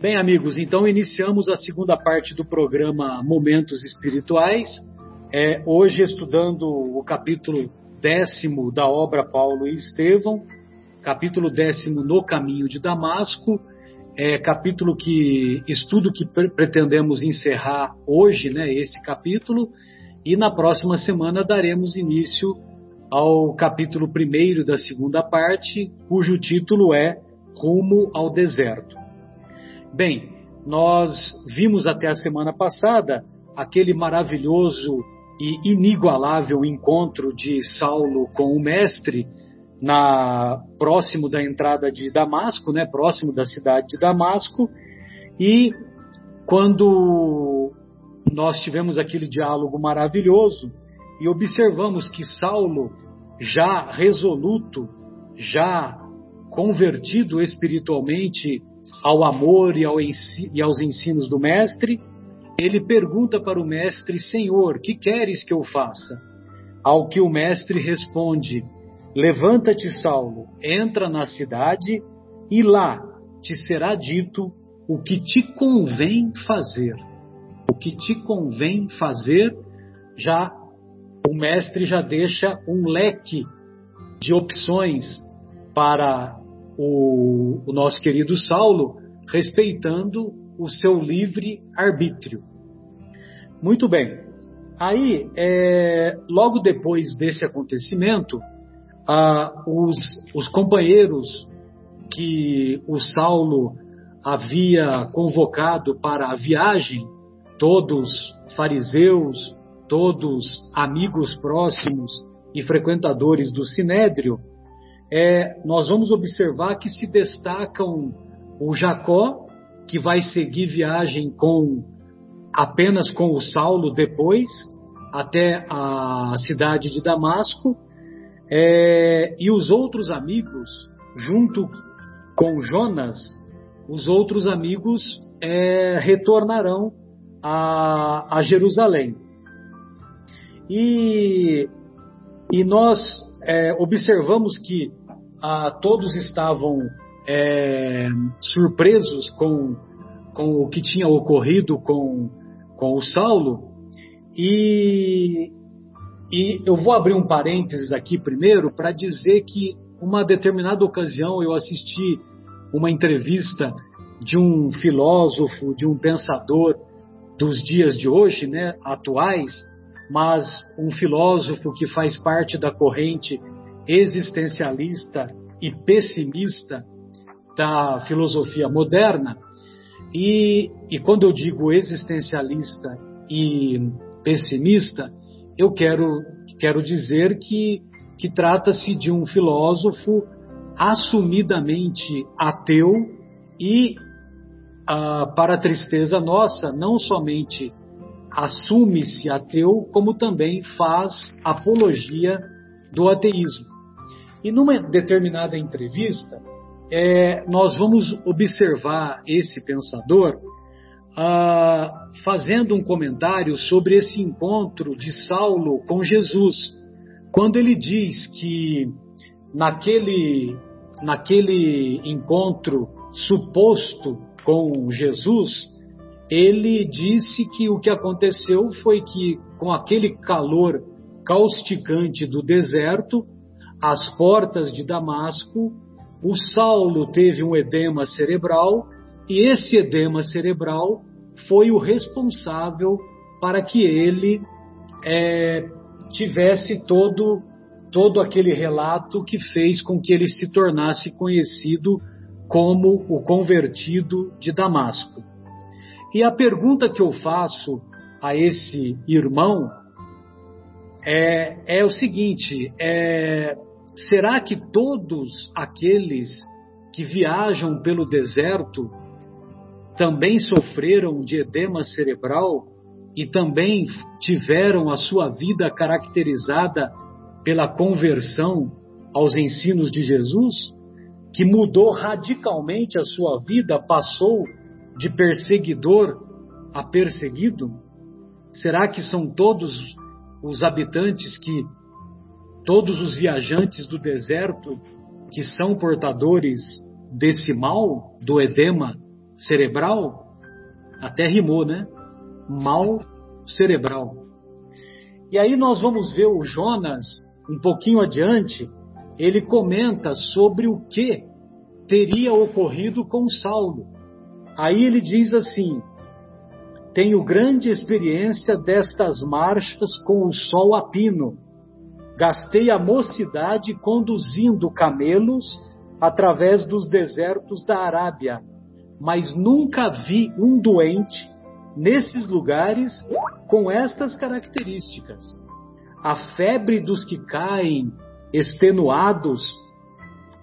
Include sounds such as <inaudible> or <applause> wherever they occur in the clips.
Bem, amigos, então iniciamos a segunda parte do programa Momentos Espirituais. É, hoje estudando o capítulo décimo da obra Paulo e Estevão, capítulo décimo no caminho de Damasco, é, capítulo que estudo que pretendemos encerrar hoje, né, esse capítulo, e na próxima semana daremos início ao capítulo primeiro da segunda parte, cujo título é Rumo ao Deserto. Bem, nós vimos até a semana passada aquele maravilhoso e inigualável encontro de Saulo com o mestre na próximo da entrada de Damasco, né, próximo da cidade de Damasco, e quando nós tivemos aquele diálogo maravilhoso e observamos que Saulo, já resoluto, já convertido espiritualmente ao amor e, ao, e aos ensinos do Mestre, ele pergunta para o Mestre: Senhor, que queres que eu faça? Ao que o Mestre responde: Levanta-te, Saulo, entra na cidade e lá te será dito o que te convém fazer. O que te convém fazer, já o mestre já deixa um leque de opções para o, o nosso querido Saulo, respeitando o seu livre arbítrio. Muito bem. Aí, é, logo depois desse acontecimento, ah, os, os companheiros que o Saulo havia convocado para a viagem, todos fariseus, todos amigos próximos e frequentadores do Sinédrio, é, nós vamos observar que se destacam o Jacó, que vai seguir viagem com apenas com o Saulo depois, até a cidade de Damasco, é, e os outros amigos, junto com Jonas, os outros amigos é, retornarão a, a Jerusalém. E, e nós é, observamos que todos estavam é, surpresos com, com o que tinha ocorrido com, com o Saulo. E, e eu vou abrir um parênteses aqui primeiro para dizer que uma determinada ocasião eu assisti uma entrevista de um filósofo, de um pensador dos dias de hoje, né, atuais, mas um filósofo que faz parte da corrente existencialista e pessimista da filosofia moderna. E, e quando eu digo existencialista e pessimista, eu quero, quero dizer que, que trata-se de um filósofo assumidamente ateu e, ah, para tristeza nossa, não somente assume-se ateu, como também faz apologia do ateísmo. E numa determinada entrevista, é, nós vamos observar esse pensador ah, fazendo um comentário sobre esse encontro de Saulo com Jesus, quando ele diz que naquele, naquele encontro suposto com Jesus, ele disse que o que aconteceu foi que, com aquele calor causticante do deserto, às portas de Damasco, o Saulo teve um edema cerebral e esse edema cerebral foi o responsável para que ele é, tivesse todo todo aquele relato que fez com que ele se tornasse conhecido como o convertido de Damasco. E a pergunta que eu faço a esse irmão é, é o seguinte: é, será que todos aqueles que viajam pelo deserto também sofreram de edema cerebral e também tiveram a sua vida caracterizada pela conversão aos ensinos de Jesus, que mudou radicalmente a sua vida, passou de perseguidor a perseguido? Será que são todos os habitantes que todos os viajantes do deserto que são portadores desse mal, do edema cerebral, até rimou, né? Mal cerebral. E aí nós vamos ver o Jonas, um pouquinho adiante, ele comenta sobre o que teria ocorrido com Saulo. Aí ele diz assim: Tenho grande experiência destas marchas com o sol a pino. Gastei a mocidade conduzindo camelos através dos desertos da Arábia, mas nunca vi um doente nesses lugares com estas características. A febre dos que caem extenuados,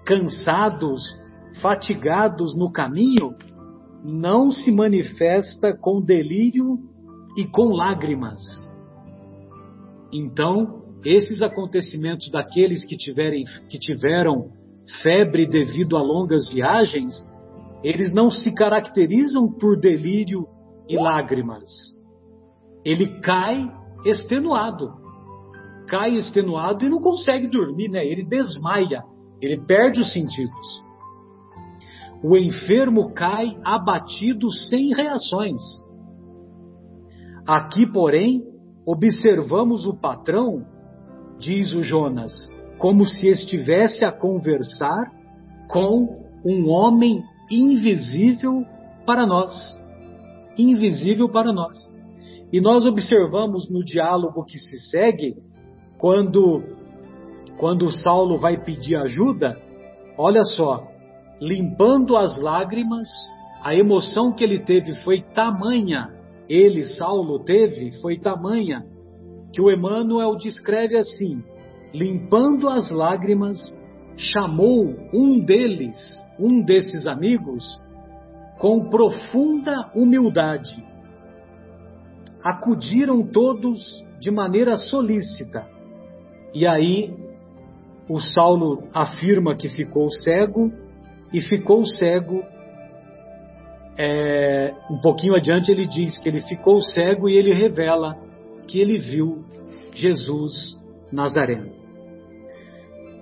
cansados, fatigados no caminho, não se manifesta com delírio e com lágrimas. Então, esses acontecimentos daqueles que, tiverem, que tiveram febre devido a longas viagens, eles não se caracterizam por delírio e lágrimas. Ele cai extenuado. Cai extenuado e não consegue dormir, né? Ele desmaia, ele perde os sentidos. O enfermo cai abatido sem reações. Aqui, porém, observamos o patrão, diz o Jonas, como se estivesse a conversar com um homem invisível para nós. Invisível para nós. E nós observamos no diálogo que se segue, quando, quando Saulo vai pedir ajuda, olha só, limpando as lágrimas, a emoção que ele teve foi tamanha, ele, Saulo, teve, foi tamanha, que o Emmanuel descreve assim: limpando as lágrimas, chamou um deles, um desses amigos, com profunda humildade. Acudiram todos de maneira solícita. E aí o Saulo afirma que ficou cego e ficou cego. É, um pouquinho adiante ele diz que ele ficou cego e ele revela que ele viu Jesus Nazareno.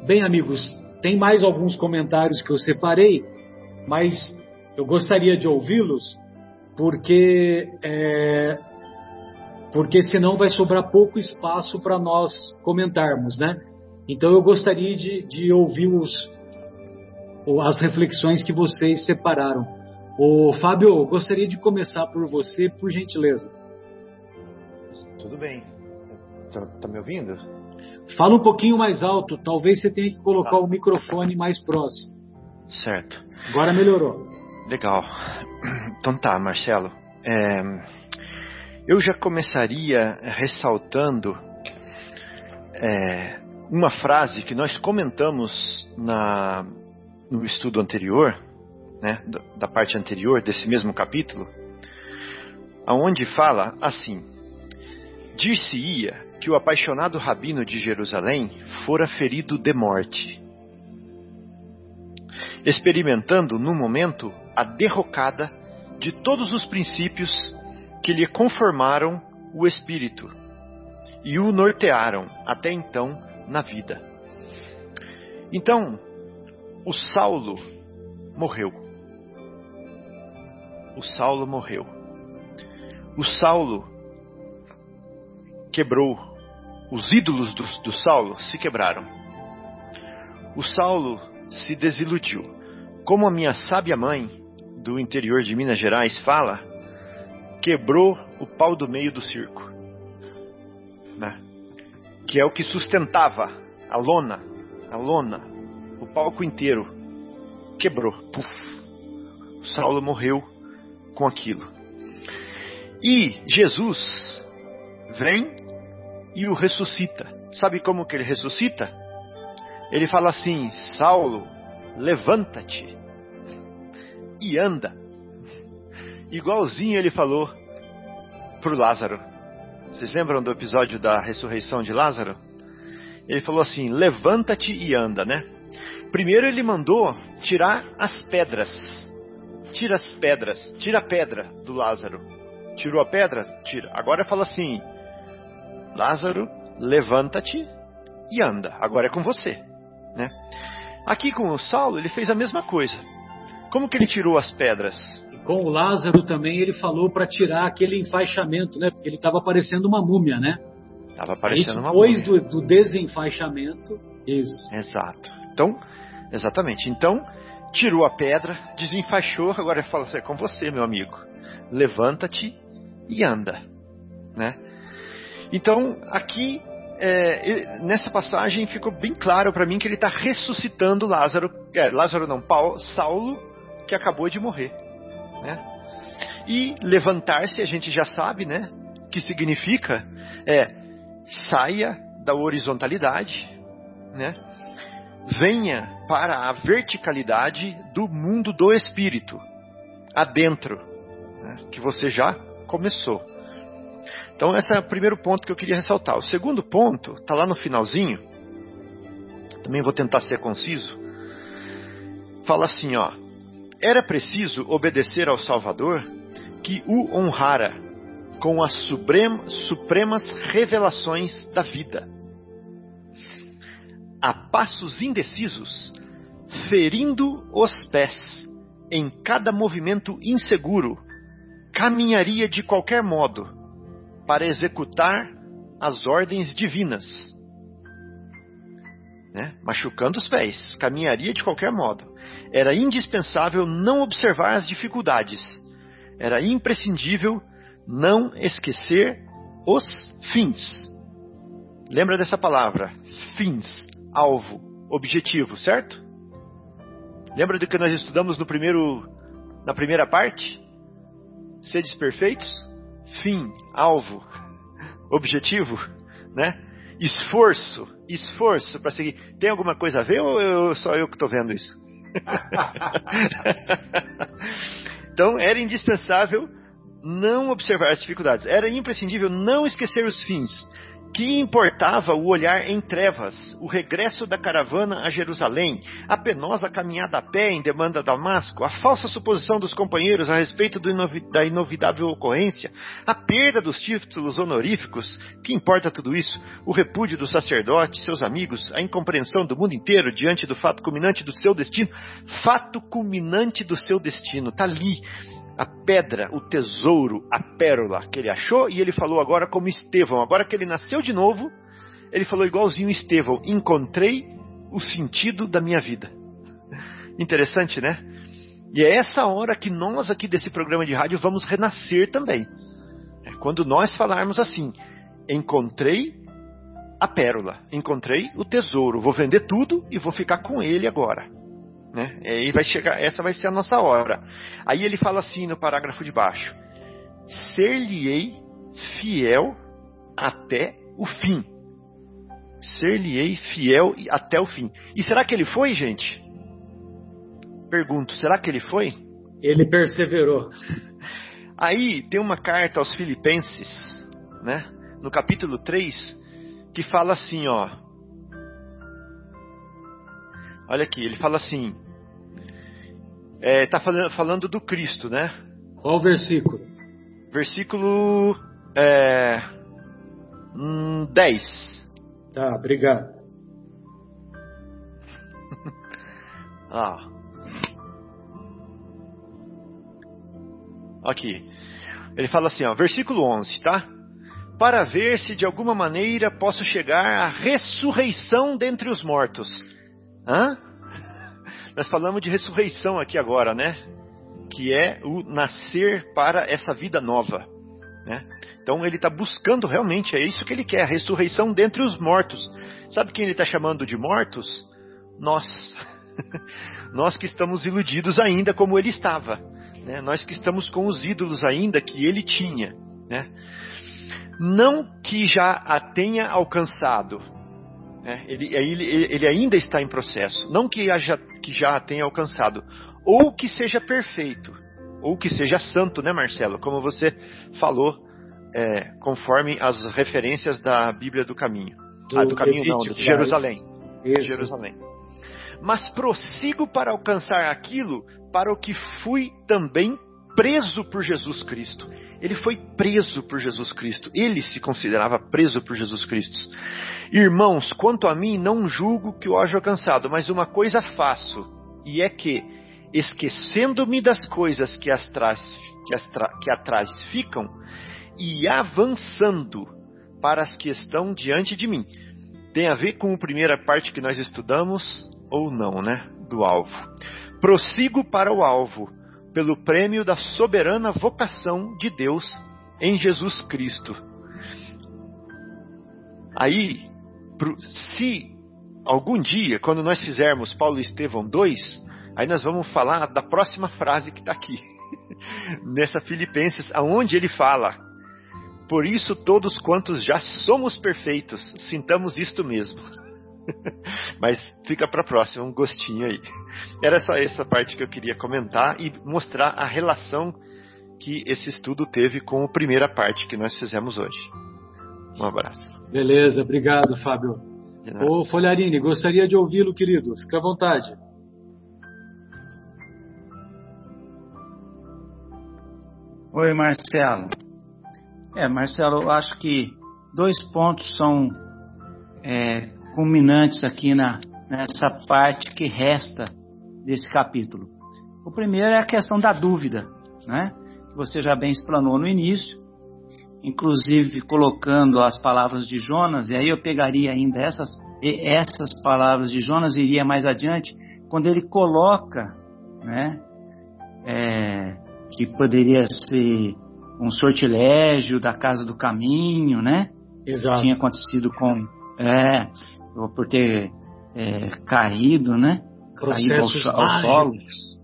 Bem, amigos, tem mais alguns comentários que eu separei, mas eu gostaria de ouvi-los, porque é, porque senão vai sobrar pouco espaço para nós comentarmos, né? Então eu gostaria de, de ouvir os, as reflexões que vocês separaram. O Fábio, gostaria de começar por você, por gentileza. Tudo bem. Tá, tá me ouvindo? Fala um pouquinho mais alto, talvez você tenha que colocar tá. o microfone mais próximo. Certo. Agora melhorou. Legal. Então tá, Marcelo. É, eu já começaria ressaltando é, uma frase que nós comentamos na, no estudo anterior, né, da parte anterior desse mesmo capítulo, aonde fala assim: Dir-se-ia que o apaixonado rabino de Jerusalém fora ferido de morte, experimentando no momento a derrocada de todos os princípios que lhe conformaram o espírito e o nortearam até então na vida. Então, o Saulo morreu. O Saulo morreu. O Saulo quebrou os ídolos do, do Saulo se quebraram. O Saulo se desiludiu. Como a minha sábia mãe, do interior de Minas Gerais, fala, quebrou o pau do meio do circo. Né? Que é o que sustentava a lona, a lona, o palco inteiro. Quebrou. Puf. O Saulo morreu com aquilo. E Jesus vem e o ressuscita. Sabe como que ele ressuscita? Ele fala assim: Saulo, levanta-te e anda. Igualzinho ele falou para o Lázaro. Vocês lembram do episódio da ressurreição de Lázaro? Ele falou assim: levanta-te e anda, né? Primeiro ele mandou tirar as pedras. Tira as pedras, tira a pedra do Lázaro. Tirou a pedra? Tira. Agora fala assim: Lázaro, levanta-te e anda. Agora é com você, né? Aqui com o Saulo ele fez a mesma coisa. Como que ele tirou as pedras? com o Lázaro também ele falou para tirar aquele enfaixamento, né? Porque ele estava parecendo uma múmia, né? Estava parecendo uma múmia. Depois do, do desenfaixamento, isso. Exato. Então, exatamente. Então, tirou a pedra, desenfaixou, agora fala assim, é com você, meu amigo. Levanta-te e anda, né? Então, aqui é, nessa passagem ficou bem claro para mim que ele está ressuscitando Lázaro, é, Lázaro não, Paulo, Saulo, que acabou de morrer, né? E levantar-se, a gente já sabe, né? Que significa é saia da horizontalidade, né? Venha para a verticalidade do mundo do espírito, adentro, né? que você já começou. Então, esse é o primeiro ponto que eu queria ressaltar. O segundo ponto está lá no finalzinho. Também vou tentar ser conciso. Fala assim, ó. Era preciso obedecer ao Salvador que o honrara com as supremas revelações da vida. A passos indecisos, ferindo os pés em cada movimento inseguro, caminharia de qualquer modo para executar as ordens divinas. Né? Machucando os pés, caminharia de qualquer modo. Era indispensável não observar as dificuldades. Era imprescindível não esquecer os fins. Lembra dessa palavra? Fins, alvo, objetivo, certo? Lembra do que nós estudamos no primeiro, na primeira parte? Sedes perfeitos, fim, alvo, objetivo, né? Esforço, esforço para seguir. Tem alguma coisa a ver ou eu, só eu que estou vendo isso? <laughs> então era indispensável não observar as dificuldades. Era imprescindível não esquecer os fins que importava o olhar em trevas, o regresso da caravana a Jerusalém, a penosa caminhada a pé em demanda a Damasco, a falsa suposição dos companheiros a respeito da inovidável ocorrência, a perda dos títulos honoríficos, que importa tudo isso? O repúdio do sacerdote, seus amigos, a incompreensão do mundo inteiro diante do fato culminante do seu destino. Fato culminante do seu destino, está ali a pedra, o tesouro, a pérola que ele achou, e ele falou agora como Estevão. Agora que ele nasceu de novo, ele falou igualzinho Estevão: encontrei o sentido da minha vida. <laughs> Interessante, né? E é essa hora que nós aqui desse programa de rádio vamos renascer também. É quando nós falarmos assim: encontrei a pérola, encontrei o tesouro, vou vender tudo e vou ficar com ele agora. Né? E vai chegar, essa vai ser a nossa hora. Aí ele fala assim no parágrafo de baixo: Ser-lhe-ei fiel até o fim. Ser-lhe-ei fiel até o fim. E será que ele foi, gente? Pergunto, será que ele foi? Ele perseverou. <laughs> Aí tem uma carta aos Filipenses, né? No capítulo 3, que fala assim, ó. Olha aqui, ele fala assim: está é, tá falando, falando do Cristo, né? Qual versículo? Versículo é, 10. Hum, tá, obrigado. <laughs> ah. Aqui. Ele fala assim, ó, versículo 11, tá? Para ver se de alguma maneira posso chegar à ressurreição dentre os mortos. Hã? Nós falamos de ressurreição aqui agora, né? Que é o nascer para essa vida nova. Né? Então ele está buscando realmente, é isso que ele quer, a ressurreição dentre os mortos. Sabe quem ele está chamando de mortos? Nós. <laughs> Nós que estamos iludidos ainda como ele estava. Né? Nós que estamos com os ídolos ainda que ele tinha. Né? Não que já a tenha alcançado, né? Ele, ele, ele, ainda está em processo. Não que, haja, que já tenha alcançado. Ou que seja perfeito. Ou que seja santo, né, Marcelo? Como você falou, é, conforme as referências da Bíblia do Caminho. Do, ah, do Caminho não, de Jerusalém. De Jerusalém. Mas prossigo para alcançar aquilo para o que fui também preso por Jesus Cristo. Ele foi preso por Jesus Cristo. Ele se considerava preso por Jesus Cristo. Irmãos, quanto a mim, não julgo que o haja alcançado, mas uma coisa faço, e é que, esquecendo-me das coisas que, atrás, que, que atrás ficam e avançando para as que estão diante de mim. Tem a ver com a primeira parte que nós estudamos ou não, né? Do alvo. Prossigo para o alvo, pelo prêmio da soberana vocação de Deus em Jesus Cristo. Aí, se algum dia, quando nós fizermos Paulo e Estevão 2, aí nós vamos falar da próxima frase que está aqui, <laughs> nessa Filipenses, aonde ele fala: Por isso, todos quantos já somos perfeitos, sintamos isto mesmo. <laughs> Mas fica para a próxima, um gostinho aí. Era só essa parte que eu queria comentar e mostrar a relação que esse estudo teve com a primeira parte que nós fizemos hoje. Um abraço. Beleza, obrigado, Fábio. Ô Folharini, gostaria de ouvi-lo, querido. Fique à vontade. Oi, Marcelo. É, Marcelo, eu acho que dois pontos são é, culminantes aqui na, nessa parte que resta desse capítulo. O primeiro é a questão da dúvida, né? Que você já bem explanou no início, inclusive colocando as palavras de Jonas, e aí eu pegaria ainda essas, essas palavras de Jonas e iria mais adiante, quando ele coloca, né? É, que poderia ser um sortilégio da casa do caminho, né? Exato. Tinha acontecido com é, por ter é, caído, né? Processos caído ao, ao solo.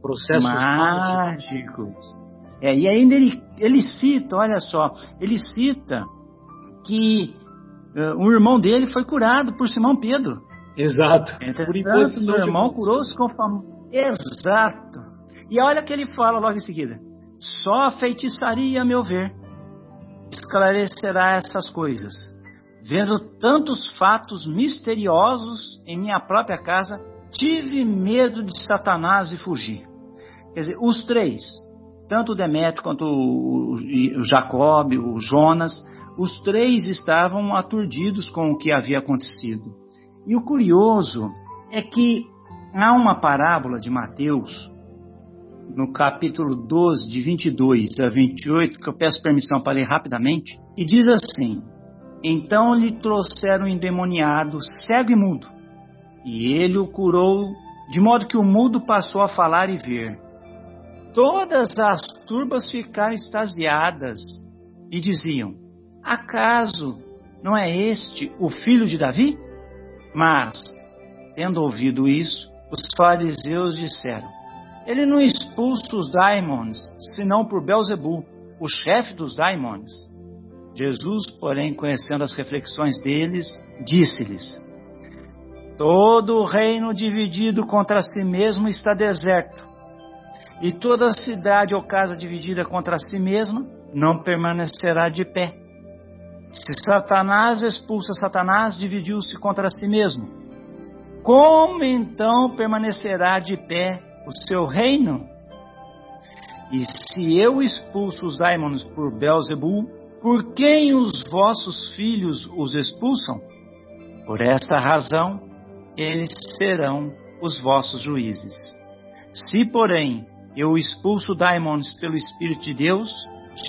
Processos mágicos. É, e ainda ele, ele cita, olha só, ele cita que uh, o irmão dele foi curado por Simão Pedro. Exato. Entretanto, meu irmão curou-se com fama. Exato. E olha o que ele fala logo em seguida. Só a feitiçaria, a meu ver, esclarecerá essas coisas Vendo tantos fatos misteriosos em minha própria casa, tive medo de Satanás e fugi. Quer dizer, os três, tanto o Demétrio quanto o, o Jacob, o Jonas, os três estavam aturdidos com o que havia acontecido. E o curioso é que há uma parábola de Mateus, no capítulo 12, de 22 a 28, que eu peço permissão para ler rapidamente, e diz assim: então lhe trouxeram endemoniado, cego e mudo, e ele o curou, de modo que o mudo passou a falar e ver. Todas as turbas ficaram extasiadas e diziam: Acaso não é este o filho de Davi? Mas, tendo ouvido isso, os fariseus disseram: Ele não expulsa os daimons, senão por Belzebu, o chefe dos daimons. Jesus, porém, conhecendo as reflexões deles, disse-lhes: Todo reino dividido contra si mesmo está deserto, e toda cidade ou casa dividida contra si mesma não permanecerá de pé. Se Satanás expulsa Satanás, dividiu-se contra si mesmo. Como então permanecerá de pé o seu reino? E se eu expulso os daimons por Belzebul, por quem os vossos filhos os expulsam? Por esta razão, eles serão os vossos juízes. Se, porém, eu expulso daimons pelo Espírito de Deus,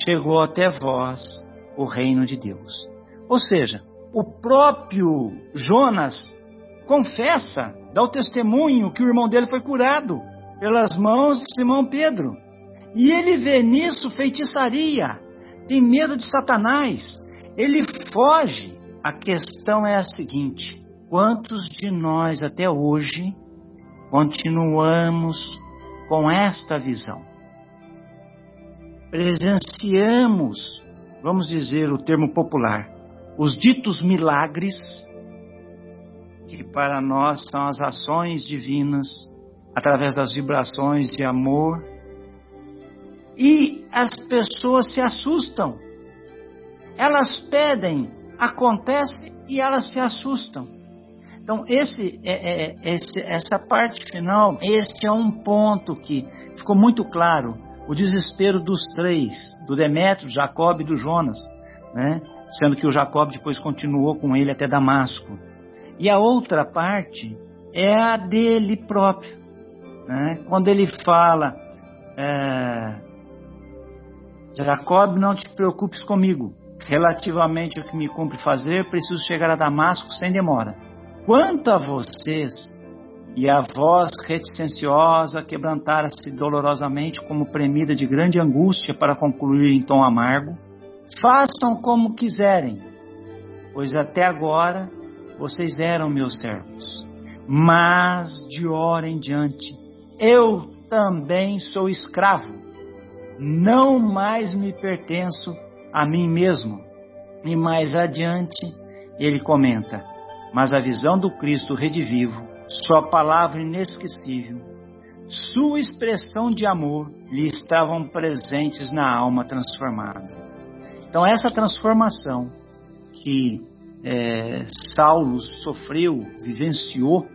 chegou até vós o reino de Deus. Ou seja, o próprio Jonas confessa, dá o testemunho que o irmão dele foi curado pelas mãos de Simão Pedro. E ele vê nisso feitiçaria, tem medo de Satanás, ele foge. A questão é a seguinte: quantos de nós até hoje continuamos com esta visão? Presenciamos, vamos dizer o termo popular, os ditos milagres, que para nós são as ações divinas, através das vibrações de amor e as pessoas se assustam. Elas pedem, acontece e elas se assustam. Então, esse, é, é, esse, essa parte final, este é um ponto que ficou muito claro. O desespero dos três, do Demétrio, Jacob e do Jonas, né? sendo que o Jacob depois continuou com ele até Damasco. E a outra parte é a dele próprio Né? Quando ele fala, é, Jacob, não te preocupes comigo. Relativamente ao que me cumpre fazer, preciso chegar a Damasco sem demora. Quanto a vocês, e a voz reticenciosa quebrantara-se dolorosamente como premida de grande angústia para concluir em tom amargo, façam como quiserem, pois até agora vocês eram meus servos. Mas de hora em diante, eu também sou escravo, não mais me pertenço a mim mesmo. E mais adiante, ele comenta: Mas a visão do Cristo redivivo, sua palavra inesquecível, sua expressão de amor lhe estavam presentes na alma transformada. Então, essa transformação que é, Saulo sofreu, vivenciou,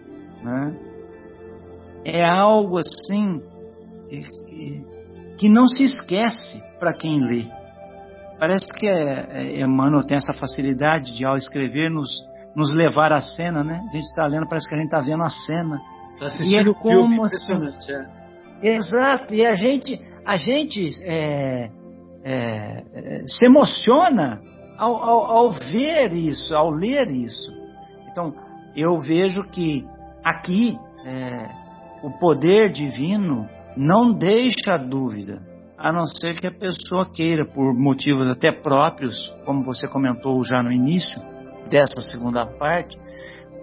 né, é algo assim que não se esquece para quem lê. Parece que é, é, Emmanuel tem essa facilidade de, ao escrever, nos, nos levar à cena, né? A gente está lendo, parece que a gente está vendo a cena. Tá e é como assim, é. Exato, e a gente, a gente é, se emociona ao, ao, ao ver isso, ao ler isso. Então, eu vejo que aqui o poder divino não deixa dúvida, a não ser que a pessoa queira, por motivos até próprios, como você comentou já no início dessa segunda parte,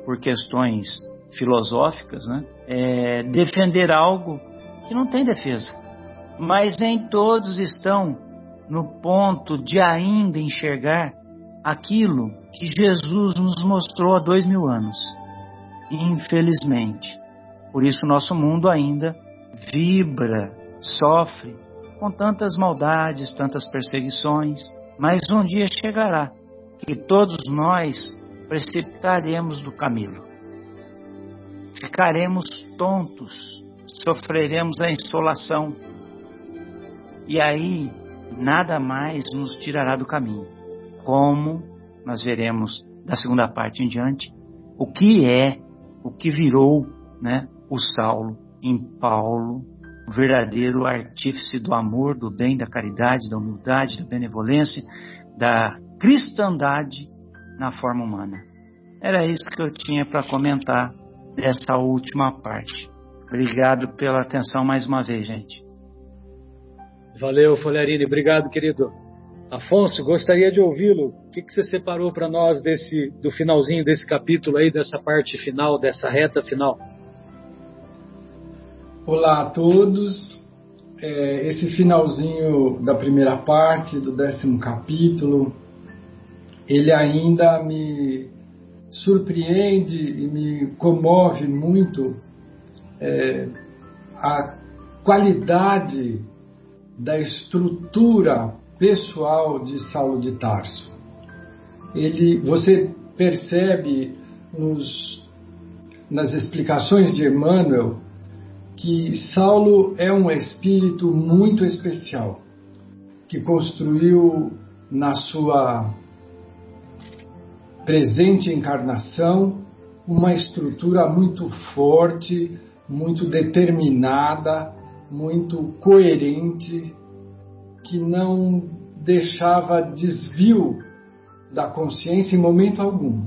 por questões filosóficas, né, é, defender algo que não tem defesa. Mas nem todos estão no ponto de ainda enxergar aquilo que Jesus nos mostrou há dois mil anos. Infelizmente. Por isso, nosso mundo ainda vibra, sofre com tantas maldades, tantas perseguições. Mas um dia chegará que todos nós precipitaremos do camelo. Ficaremos tontos, sofreremos a insolação. E aí nada mais nos tirará do caminho. Como nós veremos da segunda parte em diante, o que é, o que virou né, o Saulo em Paulo, o verdadeiro artífice do amor, do bem, da caridade, da humildade, da benevolência, da cristandade na forma humana. Era isso que eu tinha para comentar dessa última parte. Obrigado pela atenção mais uma vez, gente. Valeu, Folharini. Obrigado, querido. Afonso, gostaria de ouvi-lo. O que, que você separou para nós desse, do finalzinho desse capítulo aí, dessa parte final, dessa reta final? Olá a todos. É, esse finalzinho da primeira parte, do décimo capítulo, ele ainda me surpreende e me comove muito é, a qualidade da estrutura pessoal de Saulo de Tarso. Ele, você percebe nos, nas explicações de Emmanuel que Saulo é um espírito muito especial, que construiu na sua presente encarnação uma estrutura muito forte, muito determinada, muito coerente, que não deixava desvio da consciência em momento algum.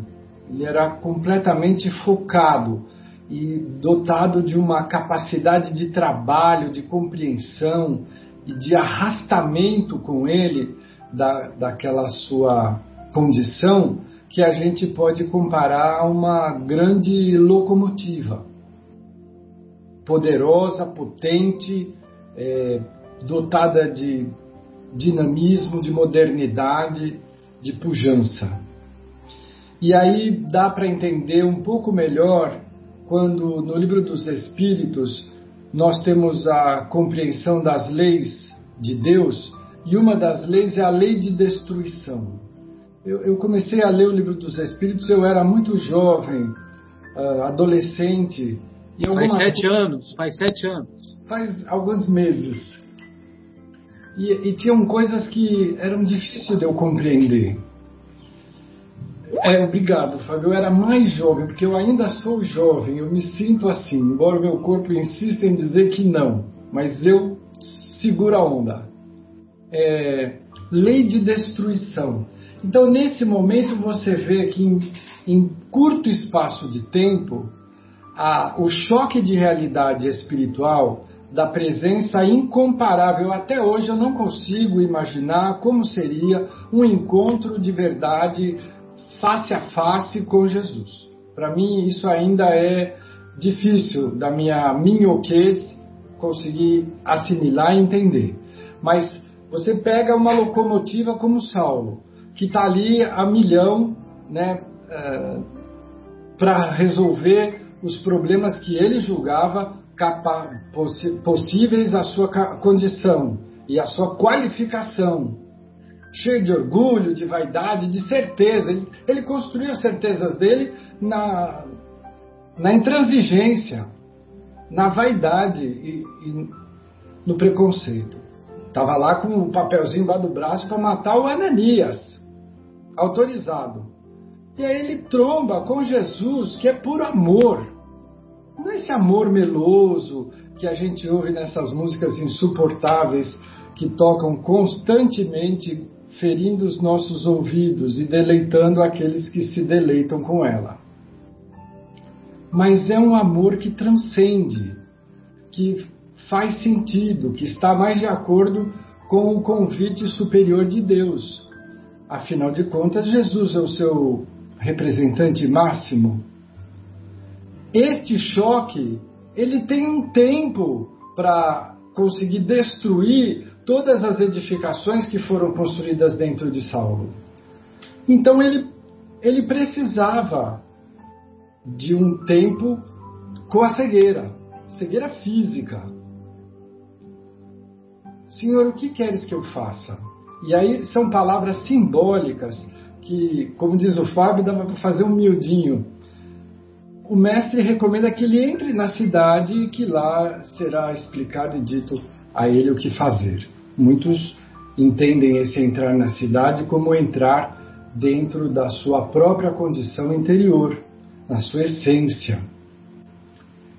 Ele era completamente focado e dotado de uma capacidade de trabalho, de compreensão e de arrastamento com ele da, daquela sua condição que a gente pode comparar a uma grande locomotiva poderosa, potente, é, dotada de dinamismo, de modernidade, de pujança. E aí dá para entender um pouco melhor quando no livro dos Espíritos nós temos a compreensão das leis de Deus e uma das leis é a lei de destruição. Eu, eu comecei a ler o livro dos Espíritos, eu era muito jovem, uh, adolescente, faz sete anos, faz sete anos. Faz alguns meses. E, e tinham coisas que eram difíceis de eu compreender. É, obrigado, Fábio. Eu era mais jovem, porque eu ainda sou jovem, eu me sinto assim, embora o meu corpo insista em dizer que não, mas eu seguro a onda. É, lei de destruição. Então, nesse momento, você vê que em, em curto espaço de tempo, a, o choque de realidade espiritual da presença incomparável. Até hoje eu não consigo imaginar como seria um encontro de verdade face a face com Jesus. Para mim, isso ainda é difícil da minha minhoquez conseguir assimilar e entender. Mas você pega uma locomotiva como Saulo, que está ali a milhão né, eh, para resolver os problemas que ele julgava possíveis à sua condição e à sua qualificação. Cheio de orgulho, de vaidade, de certeza. Ele, ele construiu as certezas dele na, na intransigência, na vaidade e, e no preconceito. Estava lá com o um papelzinho lá do braço para matar o Ananias, autorizado. E aí ele tromba com Jesus, que é puro amor. Não é esse amor meloso que a gente ouve nessas músicas insuportáveis que tocam constantemente, ferindo os nossos ouvidos e deleitando aqueles que se deleitam com ela. Mas é um amor que transcende, que faz sentido, que está mais de acordo com o convite superior de Deus. Afinal de contas, Jesus é o seu representante máximo este choque ele tem um tempo para conseguir destruir todas as edificações que foram construídas dentro de Saulo. Então ele, ele precisava de um tempo com a cegueira, cegueira física. Senhor, o que queres que eu faça? E aí são palavras simbólicas que, como diz o Fábio, dava para fazer um miudinho o mestre recomenda que ele entre na cidade e que lá será explicado e dito a ele o que fazer. Muitos entendem esse entrar na cidade como entrar dentro da sua própria condição interior, na sua essência.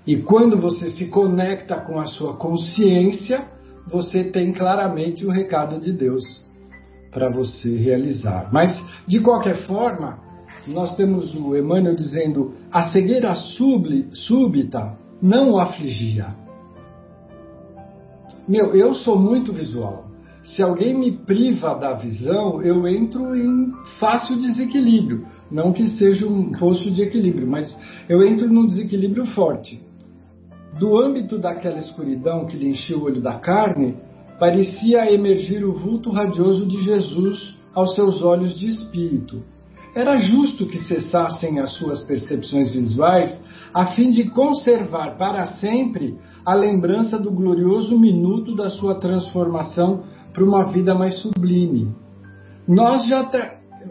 E quando você se conecta com a sua consciência, você tem claramente o recado de Deus para você realizar. Mas, de qualquer forma, nós temos o Emmanuel dizendo: a cegueira súbita não o afligia. Meu, eu sou muito visual. Se alguém me priva da visão, eu entro em fácil desequilíbrio. Não que seja um posto de equilíbrio, mas eu entro num desequilíbrio forte. Do âmbito daquela escuridão que lhe enchia o olho da carne, parecia emergir o vulto radioso de Jesus aos seus olhos de espírito era justo que cessassem as suas percepções visuais a fim de conservar para sempre a lembrança do glorioso minuto da sua transformação para uma vida mais sublime. Nós já,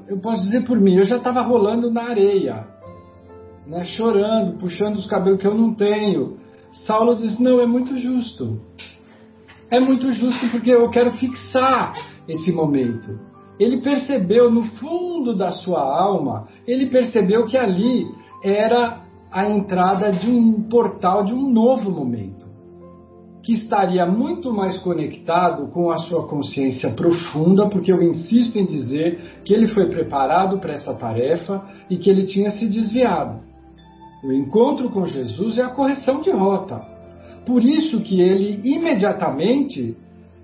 eu posso dizer por mim, eu já estava rolando na areia, né, chorando, puxando os cabelos que eu não tenho. Saulo diz: Não, é muito justo. É muito justo porque eu quero fixar esse momento ele percebeu no fundo da sua alma, ele percebeu que ali era a entrada de um portal de um novo momento, que estaria muito mais conectado com a sua consciência profunda, porque eu insisto em dizer que ele foi preparado para essa tarefa e que ele tinha se desviado. O encontro com Jesus é a correção de rota. Por isso que ele imediatamente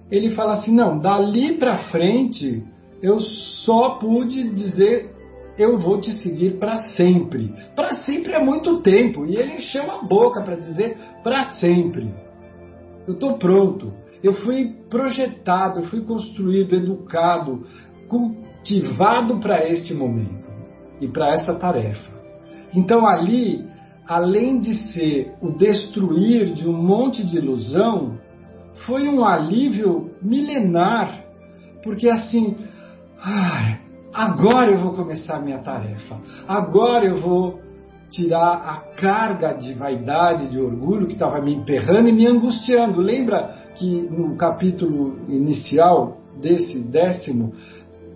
ele fala assim: "Não, dali para frente eu só pude dizer eu vou te seguir para sempre. Para sempre é muito tempo e ele encheu a boca para dizer para sempre. Eu estou pronto. Eu fui projetado, eu fui construído, educado, cultivado para este momento e para esta tarefa. Então ali, além de ser o destruir de um monte de ilusão, foi um alívio milenar, porque assim Ai, agora eu vou começar minha tarefa. Agora eu vou tirar a carga de vaidade, de orgulho que estava me emperrando e me angustiando. Lembra que no capítulo inicial desse décimo,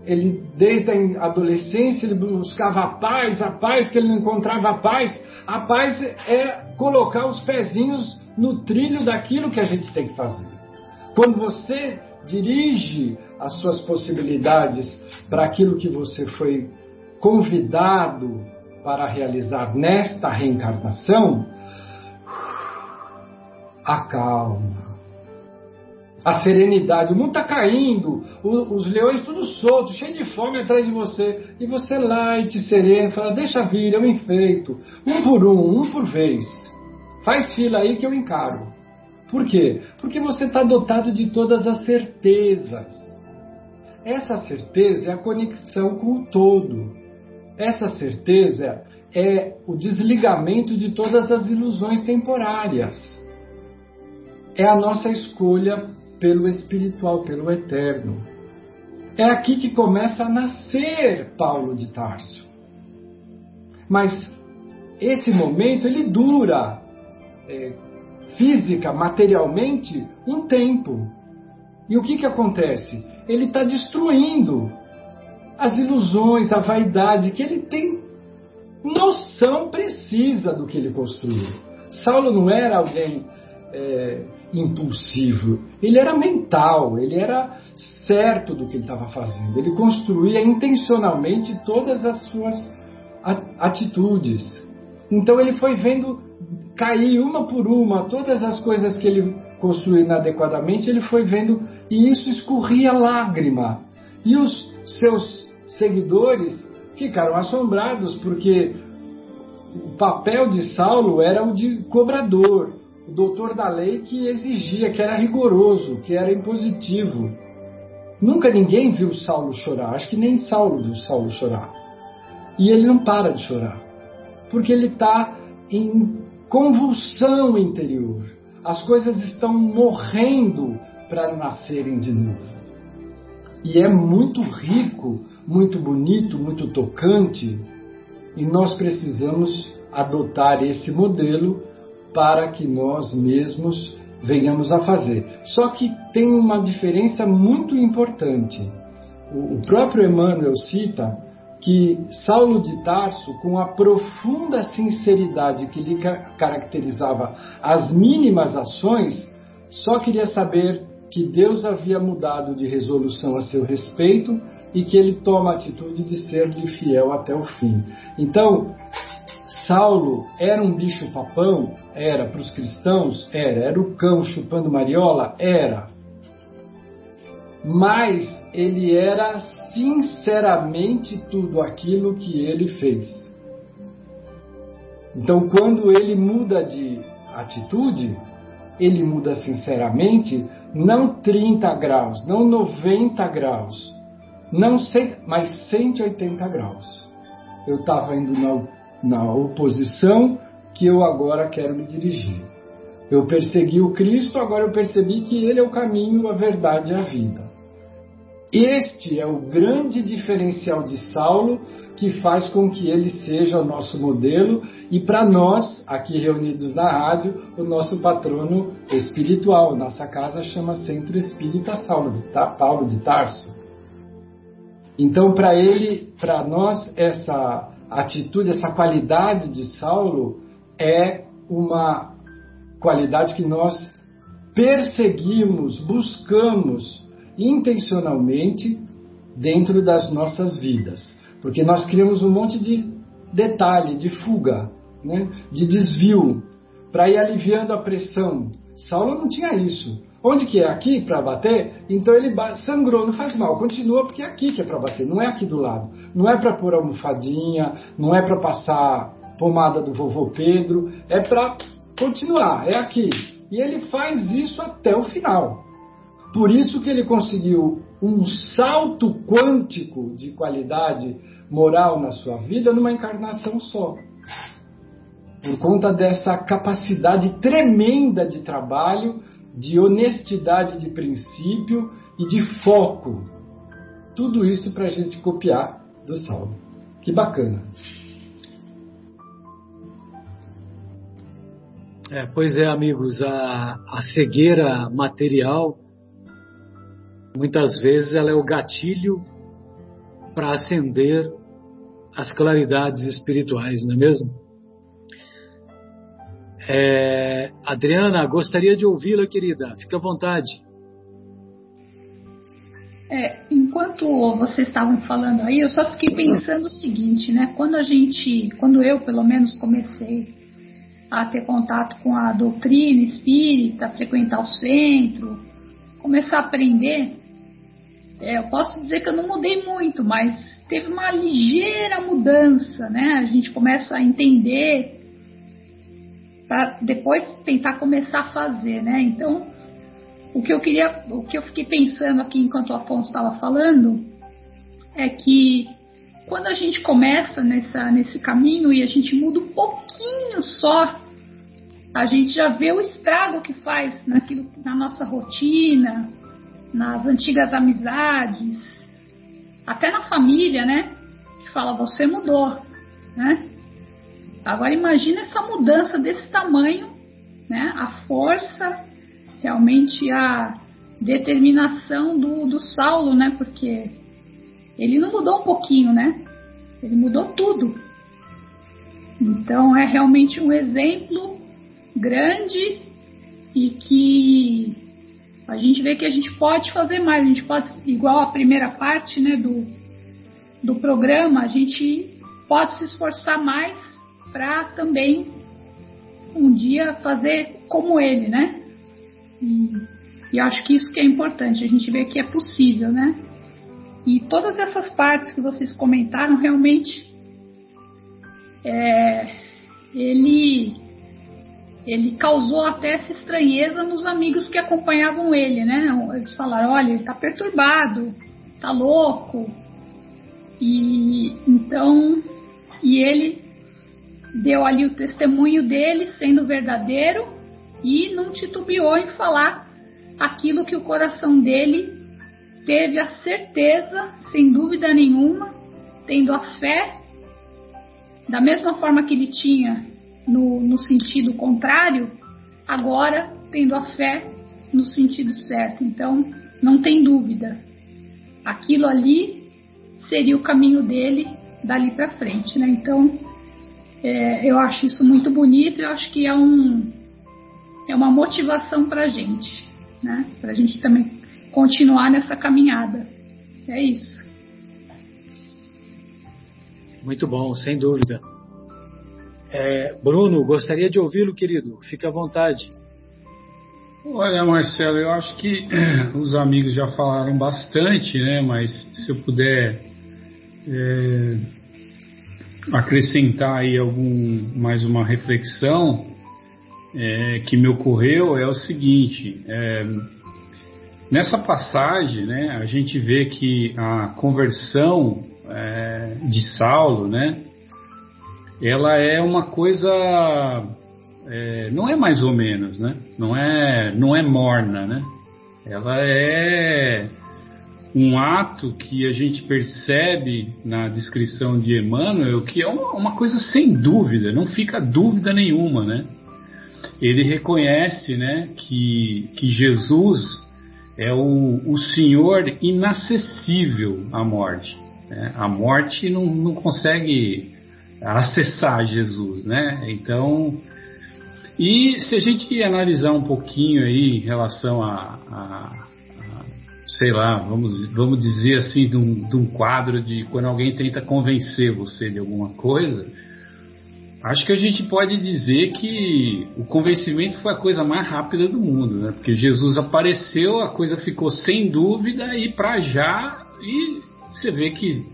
ele desde a adolescência ele buscava a paz, a paz que ele não encontrava a paz. A paz é colocar os pezinhos no trilho daquilo que a gente tem que fazer. Quando você dirige as suas possibilidades para aquilo que você foi convidado para realizar nesta reencarnação, acalma. A serenidade, o mundo está caindo, os leões tudo soltos, cheio de fome atrás de você, e você light, sereno, fala: Deixa vir, eu enfeito, um por um, um por vez. Faz fila aí que eu encaro. Por quê? Porque você está dotado de todas as certezas. Essa certeza é a conexão com o todo. Essa certeza é o desligamento de todas as ilusões temporárias é a nossa escolha pelo espiritual, pelo eterno. É aqui que começa a nascer Paulo de Tarso. Mas esse momento ele dura é, física, materialmente, um tempo. E o que, que acontece? Ele está destruindo as ilusões, a vaidade, que ele tem noção precisa do que ele construiu. Saulo não era alguém é, impulsivo, ele era mental, ele era certo do que ele estava fazendo, ele construía intencionalmente todas as suas atitudes. Então ele foi vendo cair uma por uma todas as coisas que ele construiu inadequadamente, ele foi vendo e isso escorria lágrima. E os seus seguidores ficaram assombrados porque o papel de Saulo era o de cobrador o doutor da lei que exigia, que era rigoroso, que era impositivo. Nunca ninguém viu Saulo chorar, acho que nem Saulo viu Saulo chorar. E ele não para de chorar, porque ele está em convulsão interior. As coisas estão morrendo para nascerem de novo. E é muito rico, muito bonito, muito tocante, e nós precisamos adotar esse modelo para que nós mesmos venhamos a fazer. Só que tem uma diferença muito importante. O próprio Emmanuel cita que Saulo de Tarso, com a profunda sinceridade que lhe caracterizava as mínimas ações, só queria saber que Deus havia mudado de resolução a seu respeito e que ele toma a atitude de ser-lhe fiel até o fim. Então, Saulo era um bicho papão era para os cristãos? Era. Era o cão chupando mariola? Era. Mas ele era sinceramente tudo aquilo que ele fez. Então, quando ele muda de atitude, ele muda sinceramente, não 30 graus, não 90 graus, não sei, mas 180 graus. Eu estava indo na, na oposição que eu agora quero me dirigir. Eu persegui o Cristo, agora eu percebi que Ele é o caminho, a verdade e a vida. Este é o grande diferencial de Saulo que faz com que ele seja o nosso modelo e para nós, aqui reunidos na rádio, o nosso patrono espiritual. Nossa casa chama Centro Espírita Saulo de, Paulo de Tarso. Então, para ele, para nós, essa atitude, essa qualidade de Saulo é uma qualidade que nós perseguimos, buscamos intencionalmente dentro das nossas vidas. Porque nós criamos um monte de detalhe, de fuga, né? de desvio, para ir aliviando a pressão. Saulo não tinha isso. Onde que é? Aqui para bater? Então ele sangrou, não faz mal, continua porque é aqui que é para bater, não é aqui do lado. Não é para pôr almofadinha, não é para passar pomada do vovô Pedro, é para continuar, é aqui. E ele faz isso até o final. Por isso que ele conseguiu um salto quântico de qualidade moral na sua vida numa encarnação só. Por conta dessa capacidade tremenda de trabalho, de honestidade de princípio e de foco. Tudo isso para a gente copiar do Saulo. Que bacana. É, pois é, amigos, a, a cegueira material, muitas vezes, ela é o gatilho para acender as claridades espirituais, não é mesmo? É, Adriana, gostaria de ouvi-la, querida. Fique à vontade. É, enquanto vocês estavam falando aí, eu só fiquei pensando o seguinte, né? Quando a gente, quando eu pelo menos comecei a ter contato com a doutrina espírita, frequentar o centro, começar a aprender, é, eu posso dizer que eu não mudei muito, mas teve uma ligeira mudança, né? A gente começa a entender para depois tentar começar a fazer, né? Então, o que eu queria, o que eu fiquei pensando aqui enquanto o Afonso estava falando é que quando a gente começa nessa, nesse caminho e a gente muda um pouquinho só, a gente já vê o estrago que faz naquilo, na nossa rotina, nas antigas amizades, até na família, né? Que fala, você mudou, né? Agora imagina essa mudança desse tamanho, né? A força, realmente a determinação do, do Saulo, né? Porque ele não mudou um pouquinho, né? Ele mudou tudo. Então é realmente um exemplo grande e que a gente vê que a gente pode fazer mais. A gente pode, igual a primeira parte né, do, do programa, a gente pode se esforçar mais para também um dia fazer como ele, né? E, e acho que isso que é importante, a gente vê que é possível, né? E todas essas partes que vocês comentaram, realmente, é, ele, ele causou até essa estranheza nos amigos que acompanhavam ele, né? Eles falaram, olha, ele está perturbado, está louco. E então, e ele deu ali o testemunho dele sendo verdadeiro e não titubeou em falar aquilo que o coração dele teve a certeza, sem dúvida nenhuma, tendo a fé, da mesma forma que ele tinha no, no sentido contrário, agora tendo a fé no sentido certo. Então, não tem dúvida. Aquilo ali seria o caminho dele dali para frente, né? Então, é, eu acho isso muito bonito. Eu acho que é um é uma motivação para a gente, né? Para a gente também continuar nessa caminhada. É isso. Muito bom, sem dúvida. É, Bruno, gostaria de ouvi-lo, querido. Fique à vontade. Olha, Marcelo, eu acho que <clears throat> os amigos já falaram bastante, né? Mas se eu puder é, acrescentar aí algum mais uma reflexão é, que me ocorreu é o seguinte: é, Nessa passagem, né, a gente vê que a conversão é, de Saulo, né, ela é uma coisa, é, não é mais ou menos, né, não é, não é morna, né, ela é um ato que a gente percebe na descrição de Emmanuel que é uma, uma coisa sem dúvida, não fica dúvida nenhuma, né. Ele reconhece, né, que, que Jesus é o, o Senhor inacessível à morte. Né? A morte não, não consegue acessar Jesus, né? Então, e se a gente analisar um pouquinho aí em relação a, a, sei lá, vamos, vamos dizer assim, de um, de um quadro de quando alguém tenta convencer você de alguma coisa, Acho que a gente pode dizer que o convencimento foi a coisa mais rápida do mundo, né? Porque Jesus apareceu, a coisa ficou sem dúvida e para já e você vê que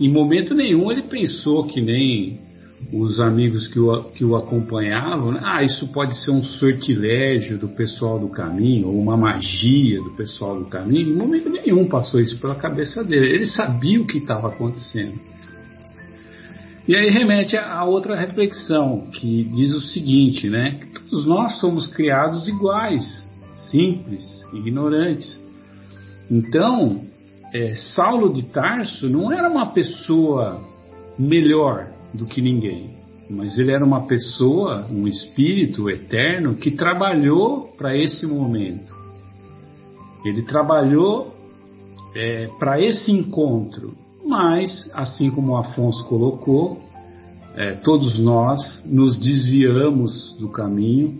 em momento nenhum ele pensou que nem os amigos que o, que o acompanhavam, né? ah, isso pode ser um sortilégio do pessoal do caminho, ou uma magia do pessoal do caminho. Em momento nenhum passou isso pela cabeça dele. Ele sabia o que estava acontecendo. E aí remete a outra reflexão, que diz o seguinte, né? Todos nós somos criados iguais, simples, ignorantes. Então, é, Saulo de Tarso não era uma pessoa melhor do que ninguém, mas ele era uma pessoa, um espírito eterno que trabalhou para esse momento. Ele trabalhou é, para esse encontro mas, assim como o Afonso colocou, é, todos nós nos desviamos do caminho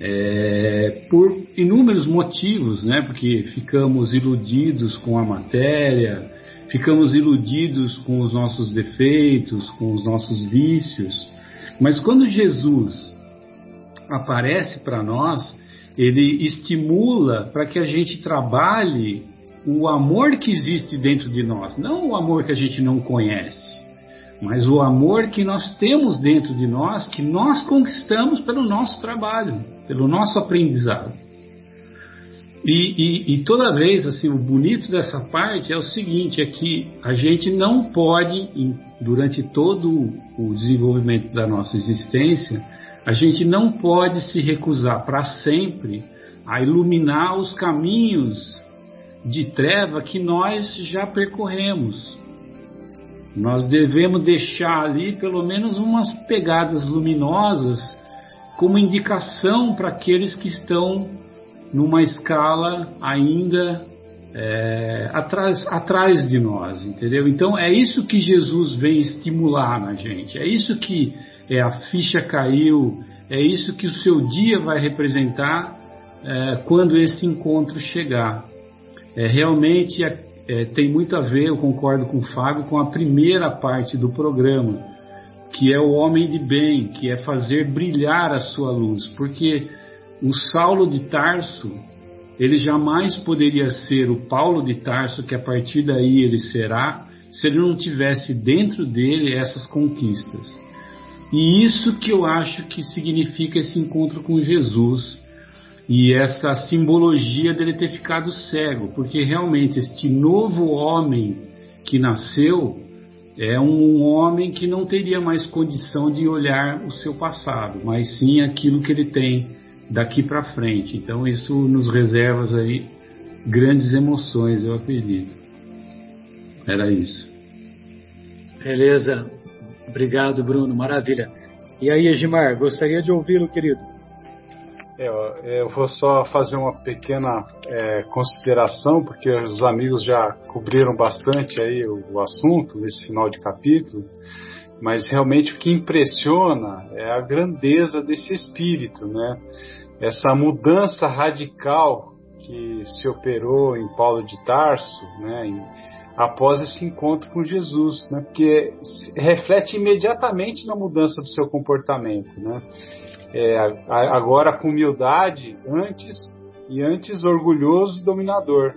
é, por inúmeros motivos, né? Porque ficamos iludidos com a matéria, ficamos iludidos com os nossos defeitos, com os nossos vícios. Mas quando Jesus aparece para nós, ele estimula para que a gente trabalhe o amor que existe dentro de nós, não o amor que a gente não conhece, mas o amor que nós temos dentro de nós, que nós conquistamos pelo nosso trabalho, pelo nosso aprendizado. E, e, e, toda vez, assim, o bonito dessa parte é o seguinte, é que a gente não pode, durante todo o desenvolvimento da nossa existência, a gente não pode se recusar para sempre a iluminar os caminhos de treva que nós já percorremos. Nós devemos deixar ali pelo menos umas pegadas luminosas como indicação para aqueles que estão numa escala ainda é, atrás, atrás de nós, entendeu? Então é isso que Jesus vem estimular na gente, é isso que é, a ficha caiu, é isso que o seu dia vai representar é, quando esse encontro chegar. É, realmente é, é, tem muito a ver, eu concordo com o Fábio, com a primeira parte do programa, que é o homem de bem, que é fazer brilhar a sua luz, porque o Saulo de Tarso, ele jamais poderia ser o Paulo de Tarso, que a partir daí ele será, se ele não tivesse dentro dele essas conquistas. E isso que eu acho que significa esse encontro com Jesus e essa simbologia dele ter ficado cego, porque realmente este novo homem que nasceu é um homem que não teria mais condição de olhar o seu passado, mas sim aquilo que ele tem daqui para frente. Então isso nos reserva aí grandes emoções, eu acredito. Era isso. Beleza. Obrigado, Bruno. Maravilha. E aí, Egimar, gostaria de ouvi-lo, querido. É, eu vou só fazer uma pequena é, consideração, porque os amigos já cobriram bastante aí o, o, assunto nesse final de capítulo, mas realmente o que impressiona é a grandeza desse espírito, né? Essa mudança radical que se operou em Paulo de Tarso, né? Após esse encontro com Jesus, né? Porque reflete imediatamente na mudança do seu comportamento, né? É, agora com humildade, antes e antes orgulhoso e dominador.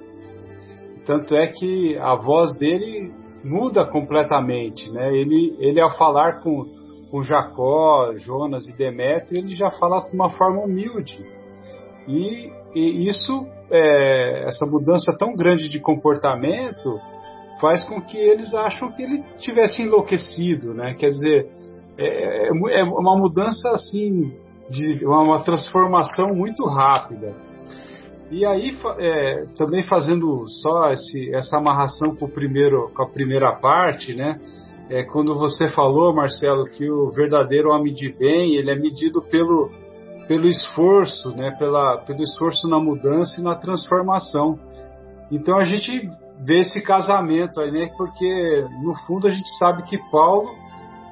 Tanto é que a voz dele muda completamente, né? Ele, ele ao falar com, com Jacó, Jonas e Demétrio, ele já fala com uma forma humilde. E, e isso, é, essa mudança tão grande de comportamento, faz com que eles acham que ele tivesse enlouquecido, né? Quer dizer, é, é, é uma mudança assim, de uma, uma transformação muito rápida. E aí, é, também fazendo só esse, essa amarração com, primeiro, com a primeira parte, né? É, quando você falou, Marcelo, que o verdadeiro homem de bem, ele é medido pelo, pelo esforço, né? Pela, pelo esforço na mudança e na transformação. Então a gente vê esse casamento aí, né? Porque no fundo a gente sabe que Paulo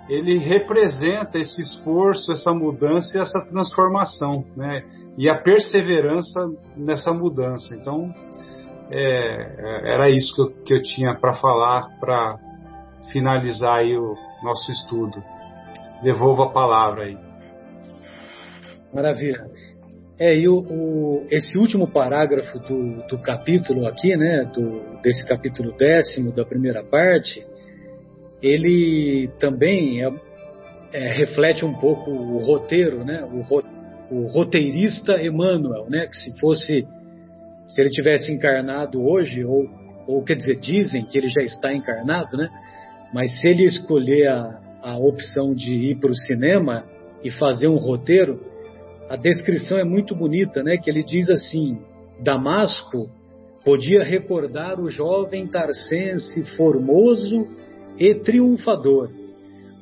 ele representa esse esforço, essa mudança e essa transformação, né? E a perseverança nessa mudança. Então é, é era isso que eu, que eu tinha para falar para finalizar aí o nosso estudo. Devolvo a palavra aí. Maravilha. É, e o, o, esse último parágrafo do, do capítulo aqui, né, do, desse capítulo décimo da primeira parte, ele também é, é, reflete um pouco o roteiro, né, o, o roteirista Emmanuel, né, que se fosse, se ele tivesse encarnado hoje, ou, ou quer dizer, dizem que ele já está encarnado, né, mas se ele escolher a, a opção de ir para o cinema e fazer um roteiro, a descrição é muito bonita, né? Que ele diz assim: Damasco podia recordar o jovem tarcense formoso e triunfador.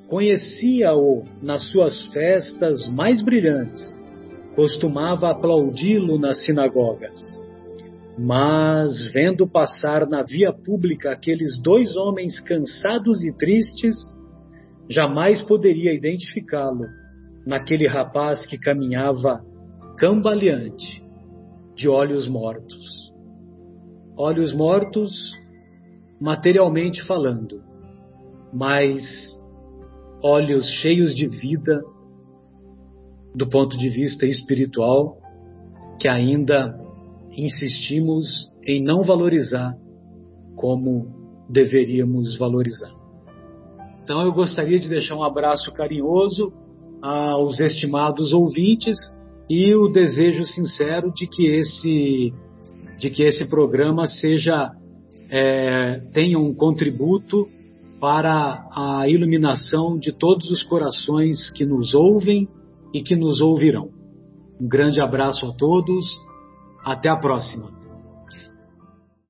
Conhecia-o nas suas festas mais brilhantes. Costumava aplaudi-lo nas sinagogas. Mas, vendo passar na via pública aqueles dois homens cansados e tristes, jamais poderia identificá-lo naquele rapaz que caminhava cambaleante, de olhos mortos. Olhos mortos, materialmente falando, mas olhos cheios de vida do ponto de vista espiritual, que ainda insistimos em não valorizar como deveríamos valorizar. Então eu gostaria de deixar um abraço carinhoso aos estimados ouvintes e o desejo sincero de que esse de que esse programa seja é, tenha um contributo para a iluminação de todos os corações que nos ouvem e que nos ouvirão. Um grande abraço a todos. Até a próxima.